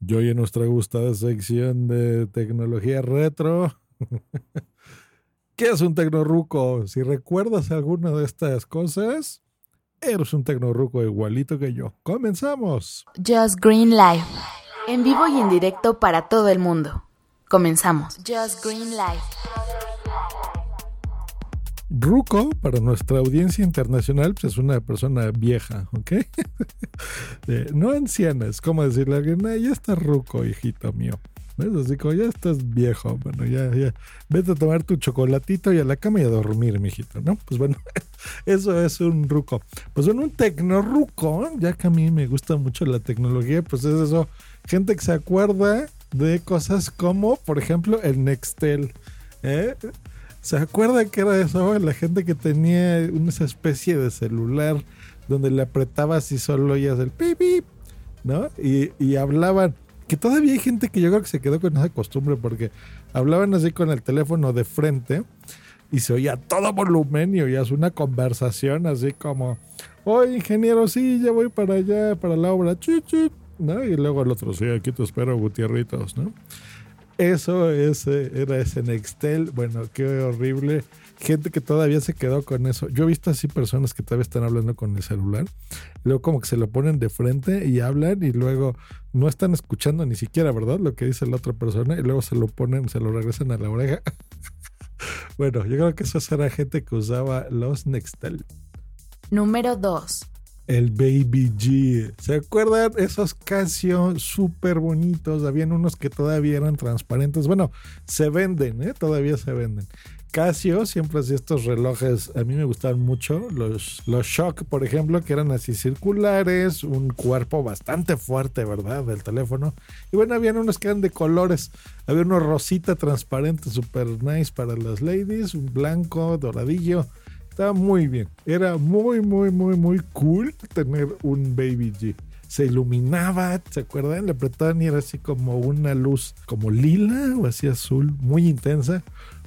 Yo y en nuestra gustada sección de tecnología retro. ¿Qué es un tecnorruco? Si recuerdas alguna de estas cosas, eres un tecnorruco igualito que yo. ¡Comenzamos! Just Green Live. En vivo y en directo para todo el mundo. Comenzamos. Just Green Live. Ruco, para nuestra audiencia internacional, pues es una persona vieja, ¿ok? no anciana, es como decirle a alguien, ah, ya estás ruco, hijito mío. ¿Ves? Así como ya estás viejo, bueno, ya, ya, vete a tomar tu chocolatito y a la cama y a dormir, mijito, ¿no? Pues bueno, eso es un ruco. Pues bueno, un tecnorruco, ya que a mí me gusta mucho la tecnología, pues es eso, gente que se acuerda de cosas como, por ejemplo, el Nextel, ¿eh? ¿Se acuerda que era eso? La gente que tenía una especie de celular donde le apretabas y solo oías el pip, pip ¿no? Y, y, hablaban. Que todavía hay gente que yo creo que se quedó con esa costumbre porque hablaban así con el teléfono de frente y se oía todo volumen y oías una conversación así como, oye ingeniero, sí, ya voy para allá, para la obra, chuchu, ¿no? Y luego el otro, sí, aquí te espero, Gutierritos, ¿no? Eso ese, era ese Nextel. Bueno, qué horrible. Gente que todavía se quedó con eso. Yo he visto así personas que todavía están hablando con el celular. Luego como que se lo ponen de frente y hablan y luego no están escuchando ni siquiera, ¿verdad? Lo que dice la otra persona y luego se lo ponen, se lo regresan a la oreja. bueno, yo creo que eso era gente que usaba los Nextel. Número 2 el Baby G. ¿Se acuerdan? Esos Casio súper bonitos. Habían unos que todavía eran transparentes. Bueno, se venden, ¿eh? Todavía se venden. Casio siempre hacía estos relojes, a mí me gustaban mucho, los, los Shock, por ejemplo, que eran así circulares, un cuerpo bastante fuerte, ¿verdad? Del teléfono. Y bueno, habían unos que eran de colores, había uno rosita transparente, super nice para las ladies, un blanco, doradillo, estaba muy bien. Era muy, muy, muy, muy cool tener un Baby G. Se iluminaba, ¿se acuerdan? Le apretaban y era así como una luz como lila o así azul, muy intensa.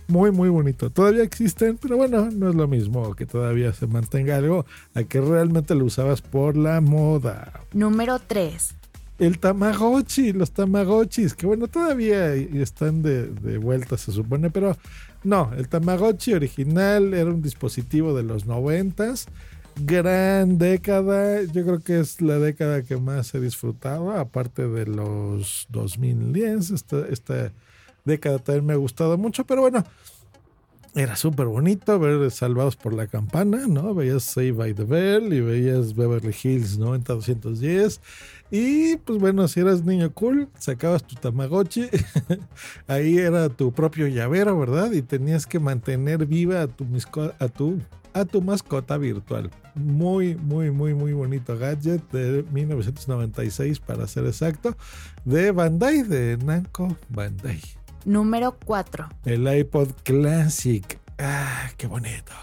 Muy, muy bonito. Todavía existen, pero bueno, no es lo mismo que todavía se mantenga algo a que realmente lo usabas por la moda. Número 3 el Tamagotchi, los Tamagotchis, que bueno, todavía están de, de, vuelta, se supone, pero no, el Tamagotchi original era un dispositivo de los noventas. Gran década, yo creo que es la década que más he disfrutado, aparte de los 2010. Esta, esta década también me ha gustado mucho, pero bueno, era súper bonito ver Salvados por la Campana, ¿no? Veías Save by the Bell y veías Beverly Hills 90210. Y pues bueno, si eras niño cool, sacabas tu Tamagotchi. Ahí era tu propio llavero, ¿verdad? Y tenías que mantener viva a tu, a tu, a tu mascota virtual. Muy, muy, muy, muy bonito gadget de 1996, para ser exacto, de Bandai, de Namco Bandai. Número 4. El iPod Classic. Ah, qué bonito.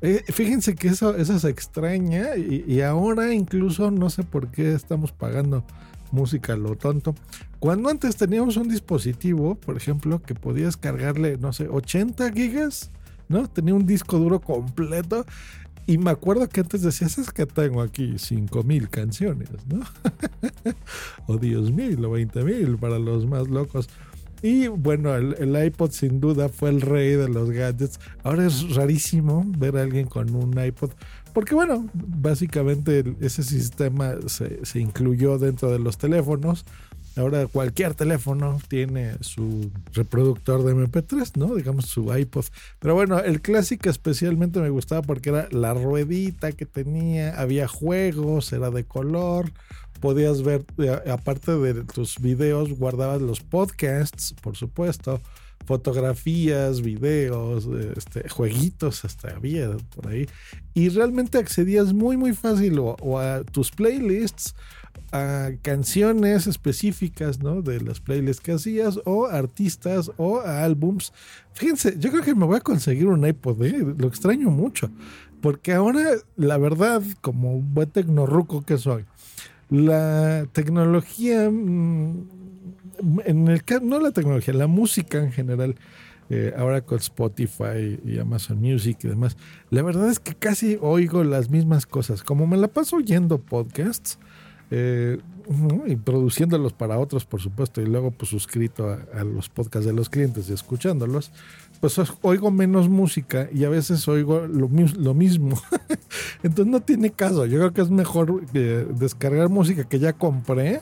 Eh, fíjense que eso, eso se extraña y, ahora incluso no sé por qué estamos pagando música lo tonto. Cuando antes teníamos un dispositivo, por ejemplo, que podías cargarle, no sé, 80 gigas, ¿no? Tenía un disco duro completo. Y me acuerdo que antes decías, es que tengo aquí 5000 canciones, ¿no? o 10.000 o 20.000 para los más locos. Y bueno, el, iPod sin duda fue el rey de los gadgets. Ahora es rarísimo ver a alguien con un iPod. Porque bueno, básicamente ese sistema se, se incluyó dentro de los teléfonos. Ahora cualquier teléfono tiene su reproductor de MP3, ¿no? Digamos su iPod. Pero bueno, el clásico especialmente me gustaba porque era la ruedita que tenía, había juegos, era de color podías ver, eh, aparte de tus videos, guardabas los podcasts, por supuesto, fotografías, videos, este, jueguitos, hasta había por ahí. Y realmente accedías muy, muy fácil o, a tus playlists a canciones específicas, ¿no? De las playlists que hacías, o artistas, o a álbums. Fíjense, yo creo que me voy a conseguir un iPod, ¿eh? lo extraño mucho. Porque ahora, la verdad, como buen tecnorruco que soy, la tecnología, mm, en el no la tecnología, la música en general, eh, ahora con Spotify y Amazon Music y demás, la verdad es que casi oigo las mismas cosas. Como me la paso oyendo podcasts, eh, y produciéndolos para otros, por supuesto, y luego pues suscrito a, los podcasts de los clientes y escuchándolos, pues oigo menos música y a veces oigo lo, lo mismo. Entonces no tiene caso. Yo creo que es mejor eh, descargar música que ya compré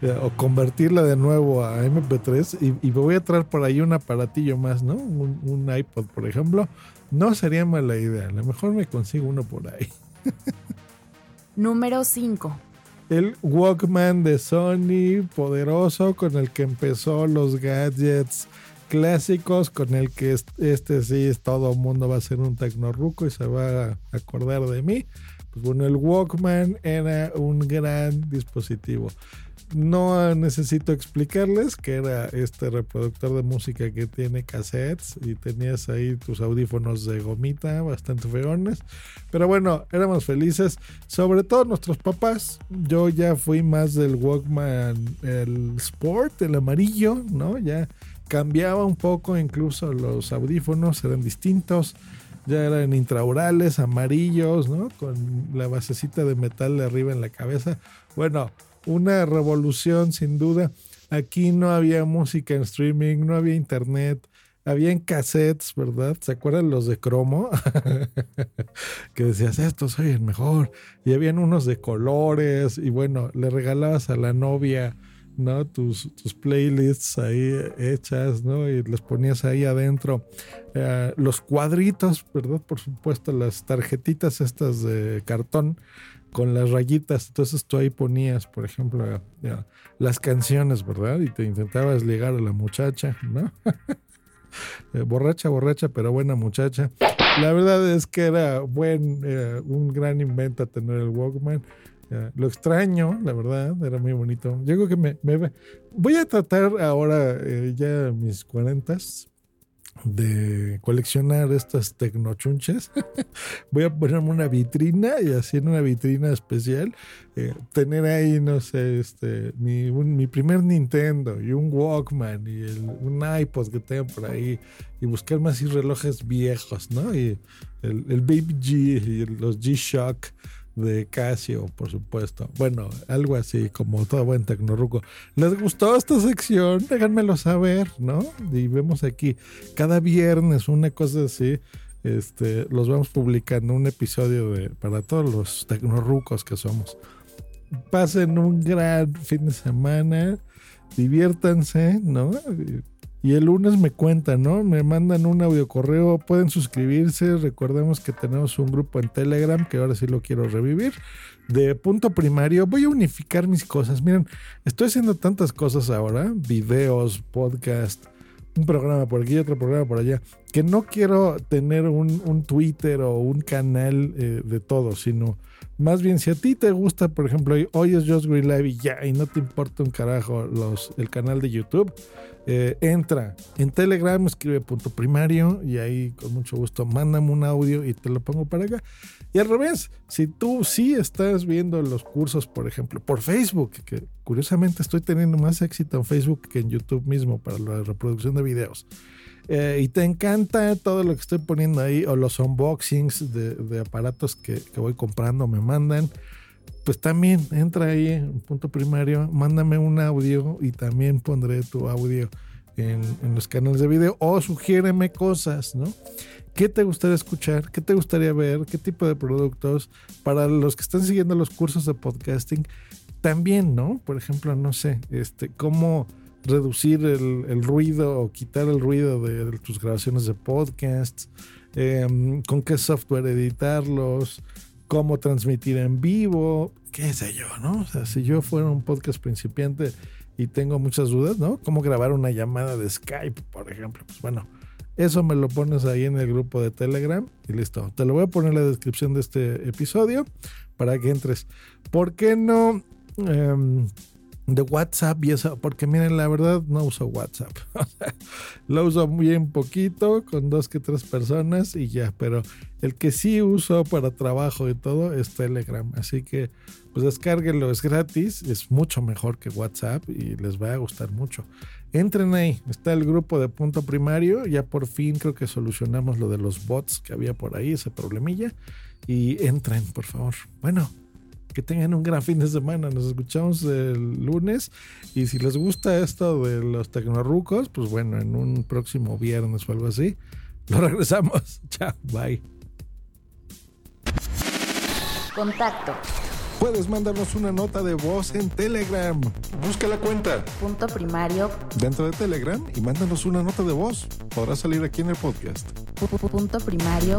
eh, o convertirla de nuevo a MP3 y, me voy a traer por ahí un aparatillo más, ¿no? Un, un iPod, por ejemplo. No sería mala idea. A lo mejor me consigo uno por ahí. Número 5 el Walkman de Sony poderoso con el que empezó los gadgets clásicos con el que este sí todo mundo va a ser un tecnorruco y se va a acordar de mí. Pues bueno, el Walkman era un gran dispositivo. No necesito explicarles que era este reproductor de música que tiene cassettes y tenías ahí tus audífonos de gomita bastante feones. Pero bueno, éramos felices, sobre todo nuestros papás. Yo ya fui más del Walkman, el Sport, el amarillo, ¿no? Ya cambiaba un poco, incluso los audífonos eran distintos. Ya eran intraurales, amarillos, ¿no? Con la basecita de metal de arriba en la cabeza. Bueno, una revolución sin duda. Aquí no había música en streaming, no había internet, había cassettes, ¿verdad? ¿Se acuerdan los de cromo? que decías, esto soy el mejor. Y habían unos de colores y bueno, le regalabas a la novia, ¿no? Tus, tus playlists ahí hechas, ¿no? Y les ponías ahí adentro eh, los cuadritos, ¿verdad? Por supuesto, las tarjetitas estas de cartón con las rayitas. Entonces tú ahí ponías, por ejemplo, las canciones, ¿verdad? Y te intentabas ligar a la muchacha, ¿no? Eh, borracha, borracha, pero buena muchacha. La verdad es que era buen, un gran invento tener el Walkman. lo extraño, la verdad, era muy bonito. Yo creo que me, voy a tratar ahora eh, ya mis cuarentas de coleccionar estas tecnochunches. Voy a ponerme una vitrina y así en una vitrina especial eh, tener ahí, no sé, este, mi, mi, primer Nintendo y un Walkman y un iPod que tengo por ahí y buscar más y relojes viejos, ¿no? Y el, el Baby G y los G-Shock de Casio, por supuesto. Bueno, algo así como todo buen tecnorruco. ¿Les gustó esta sección? Déjenmelo saber, ¿no? Y vemos aquí cada viernes una cosa así. Este, los vamos publicando un episodio de para todos los tecnorrucos que somos. Pasen un gran fin de semana, diviértanse, ¿no? Y el lunes me cuentan, ¿no? Me mandan un audio correo, pueden suscribirse. Recordemos que tenemos un grupo en Telegram que ahora sí lo quiero revivir. De punto primario, voy a unificar mis cosas. Miren, estoy haciendo tantas cosas ahora: videos, podcast, un programa por aquí, otro programa por allá, que no quiero tener un, Twitter o un canal eh, de todo, sino más bien, si a ti te gusta, por ejemplo, hoy es Just Green Live y ya, y no te importa un carajo los, el canal de YouTube, eh, entra en Telegram, escribe punto primario y ahí con mucho gusto mándame un audio y te lo pongo para acá. Y al revés, si tú sí estás viendo los cursos, por ejemplo, por Facebook, que curiosamente estoy teniendo más éxito en Facebook que en YouTube mismo para la reproducción de videos. Eh, y te encanta todo lo que estoy poniendo ahí o los unboxings de, aparatos que, voy comprando me mandan, pues también entra ahí en punto primario, mándame un audio y también pondré tu audio en, los canales de video o sugiéreme cosas, ¿no? ¿Qué te gustaría escuchar? ¿Qué te gustaría ver? ¿Qué tipo de productos? Para los que están siguiendo los cursos de podcasting, también, ¿no? Por ejemplo, no sé, este, cómo reducir el, ruido o quitar el ruido de, tus grabaciones de podcasts, em, con qué software editarlos, cómo transmitir en vivo, qué sé yo, ¿no? O sea, si yo fuera un podcast principiante y tengo muchas dudas, ¿no? Cómo grabar una llamada de Skype, por ejemplo. Pues bueno, eso me lo pones ahí en el grupo de Telegram y listo. Te lo voy a poner en la descripción de este episodio para que entres. ¿Por qué no em, de WhatsApp y eso, porque miren, la verdad no uso WhatsApp. Lo uso bien poquito, con dos que tres personas y ya, pero el que sí uso para trabajo y todo es Telegram. Así que pues descárguenlo, es gratis, es mucho mejor que WhatsApp y les va a gustar mucho. Entren ahí, está el grupo de punto primario, ya por fin creo que solucionamos lo de los bots que había por ahí, ese problemilla. Y entren, por favor. Bueno, que tengan un gran fin de semana. Nos escuchamos el lunes. Y si les gusta esto de los tecnorrucos, pues bueno, en un próximo viernes o algo así, lo regresamos. Chao, bye. Contacto. Puedes mandarnos una nota de voz en Telegram. Busca la cuenta. Punto primario. Dentro de Telegram y mándanos una nota de voz. Podrá salir aquí en el podcast. Punto primario.